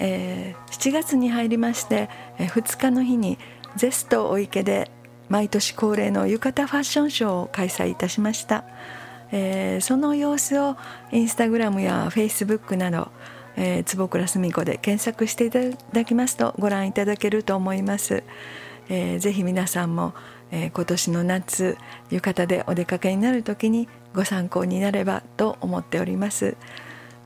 えー、7月に入りまして、えー、2日の日にゼストお池で毎年恒例の浴衣ファッションショーを開催いたしました、えー、その様子をインスタグラムやフェイスブックなど、えー、坪倉澄子で検索していただきますとご覧いただけると思います、えー、ぜひ皆さんも、えー、今年の夏浴衣でお出かけになる時にご参考になればと思っております。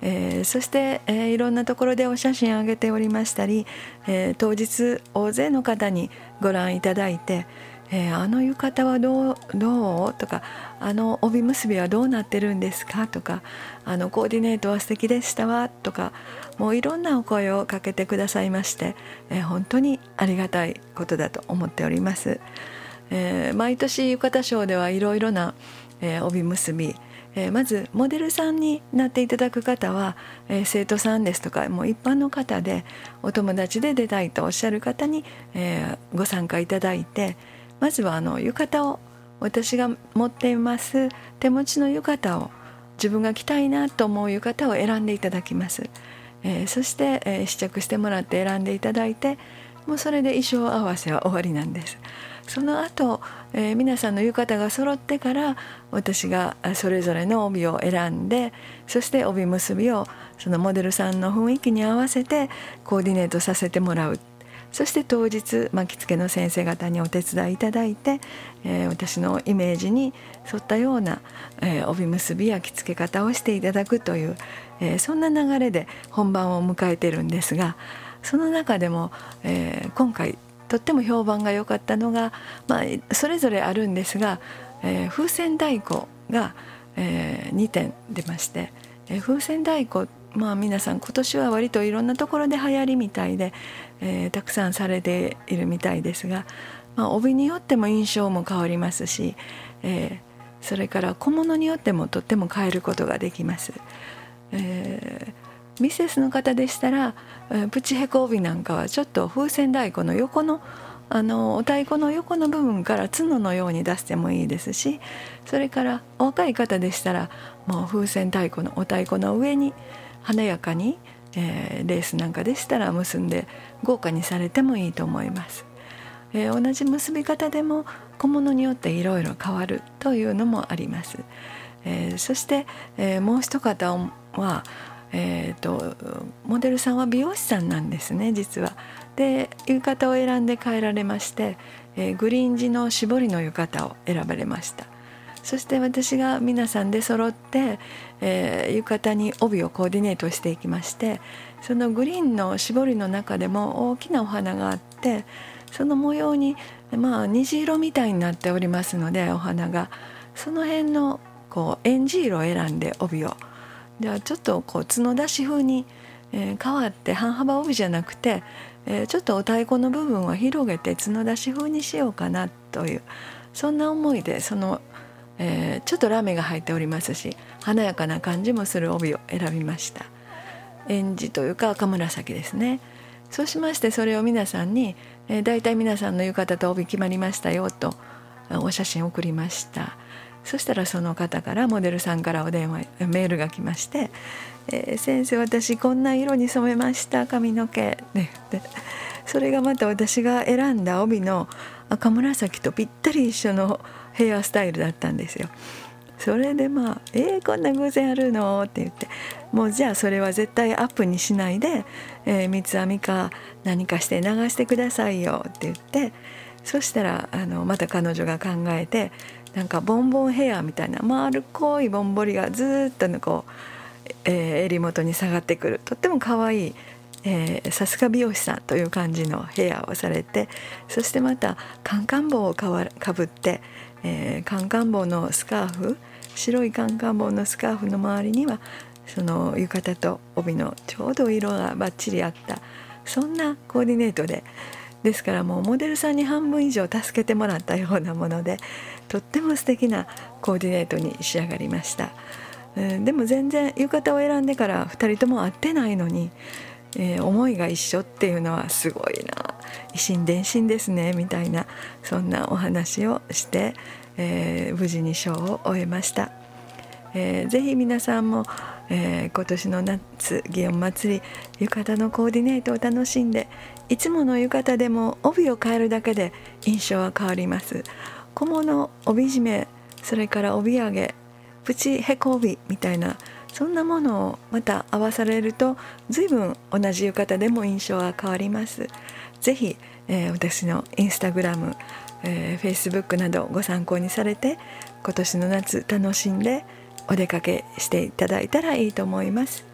えー、そして、えー、いろんなところでお写真を上げておりましたり、えー、当日大勢の方にご覧いただいて、え、あの浴衣はどうどう？とかあの帯結びはどうなってるんですか？とかあのコーディネートは素敵でしたわ？とかもういろんなお声をかけてくださいまして、え、本当にありがたいことだと思っております。え、毎年浴衣ショーではいろいろな、え、帯結びえー、まずモデルさんになっていただく方は、えー、生徒さんですとかもう一般の方でお友達で出たいとおっしゃる方に、えー、ご参加いただいてまずはあの浴衣を私が持っています手持ちの浴衣を自分が着たいなと思う浴衣を選んでいただきます、えー、そして、えー、試着してもらって選んでいただいてもうそれで衣装合わせは終わりなんです。その後、えー、皆さんの浴衣が揃ってから私がそれぞれの帯を選んでそして帯結びをそのモデルさんの雰囲気に合わせてコーディネートさせてもらう。そして当日巻きつけの先生方にお手伝いいただいて、えー、私のイメージに沿ったような、えー、帯結びや着付け方をしていただくという、えー、そんな流れで本番を迎えてるんですがその中でも、え今回とっても評判が良かったのが、まあ、それぞれあるんですが、え風船太鼓が、え2点出まして、え風船太鼓まあ皆さん今年は割といろんなところで流行りみたいで、えー、たくさんされているみたいですが、まあ、帯によっても印象も変わりますし、えー、それから小物によってもとっても変えることができます。えー、ミセスの方でしたら、プチヘコ帯なんかはちょっと風船太鼓の横のあのお太鼓の横の部分から角のように出してもいいですしそれからお若い方でしたらもう風船太鼓のお太鼓の上に華やかに、えー、レースなんかでしたら結んで豪華にされてもいいと思います。えー、同じ結び方でも小物によっていろいろ変わるというのもあります。えー、そして、えー、もう一方は、えーと、モデルさんは美容師さんなんですね実は。で浴衣を選んで帰られまして、えー、グリーン地の絞りの浴衣を選ばれました。そして私が皆さんで揃って、えー、浴衣に帯をコーディネートしていきましてそのグリーンの絞りの中でも大きなお花があってその模様に、まあ、虹色みたいになっておりますのでお花がその辺のこうエンジ色を選んで帯をではちょっとこう角出し風に、えー、変わって半幅帯じゃなくて、えー、ちょっとお太鼓の部分を広げて角出し風にしようかなというそんな思いでそのえー、ちょっとラメが入っておりますし華やかな感じもする帯を選びました。園児というか赤紫ですね。そうしましてそれを皆さんに、えー、大体皆さんの浴衣と帯決まりましたよとお写真を送りました。そしたらその方からモデルさんからお電話メールが来まして「えー、先生私こんな色に染めました髪の毛」でそれがまた私が選んだ帯の赤紫とぴったり一緒のヘアスタイルだったんですよ。それでまあ「えー、こんな偶然あるの?」って言ってもうじゃあそれは絶対アップにしないで、えー、三つ編みか何かして流してくださいよって言ってそしたらあのまた彼女が考えてなんかボンボンヘアみたいな丸っこいぼんぼりがずっとこう、えー、襟元に下がってくる。とっても可愛い、さすが美容師さんという感じのヘアをされてそしてまたカンカン帽をかぶって、えー、カンカン帽のスカーフ白いカンカン帽のスカーフの周りにはその浴衣と帯のちょうど色がバッチリあったそんなコーディネートで、ですからもうモデルさんに半分以上助けてもらったようなものでとっても素敵なコーディネートに仕上がりました、えー、でも全然浴衣を選んでから2人とも会ってないのに、えー、思いが一緒っていうのはすごいな。一心伝心ですねみたいなそんなお話をして、えー、無事にショーを終えました、えー、ぜひ皆さんもえー、今年の夏祇園祭り浴衣のコーディネートを楽しんでいつもの浴衣でも帯を変えるだけで印象は変わります。小物帯締めそれから帯揚げプチへこ帯みたいなそんなものをまた合わされると随分同じ浴衣でも印象が変わります。ぜひ、えー、私のインスタグラム、えー、フェイスブックなどご参考にされて今年の夏楽しんでお出かけしていただいたらいいと思います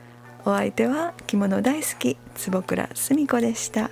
お相手は着物大好き坪倉澄子でした。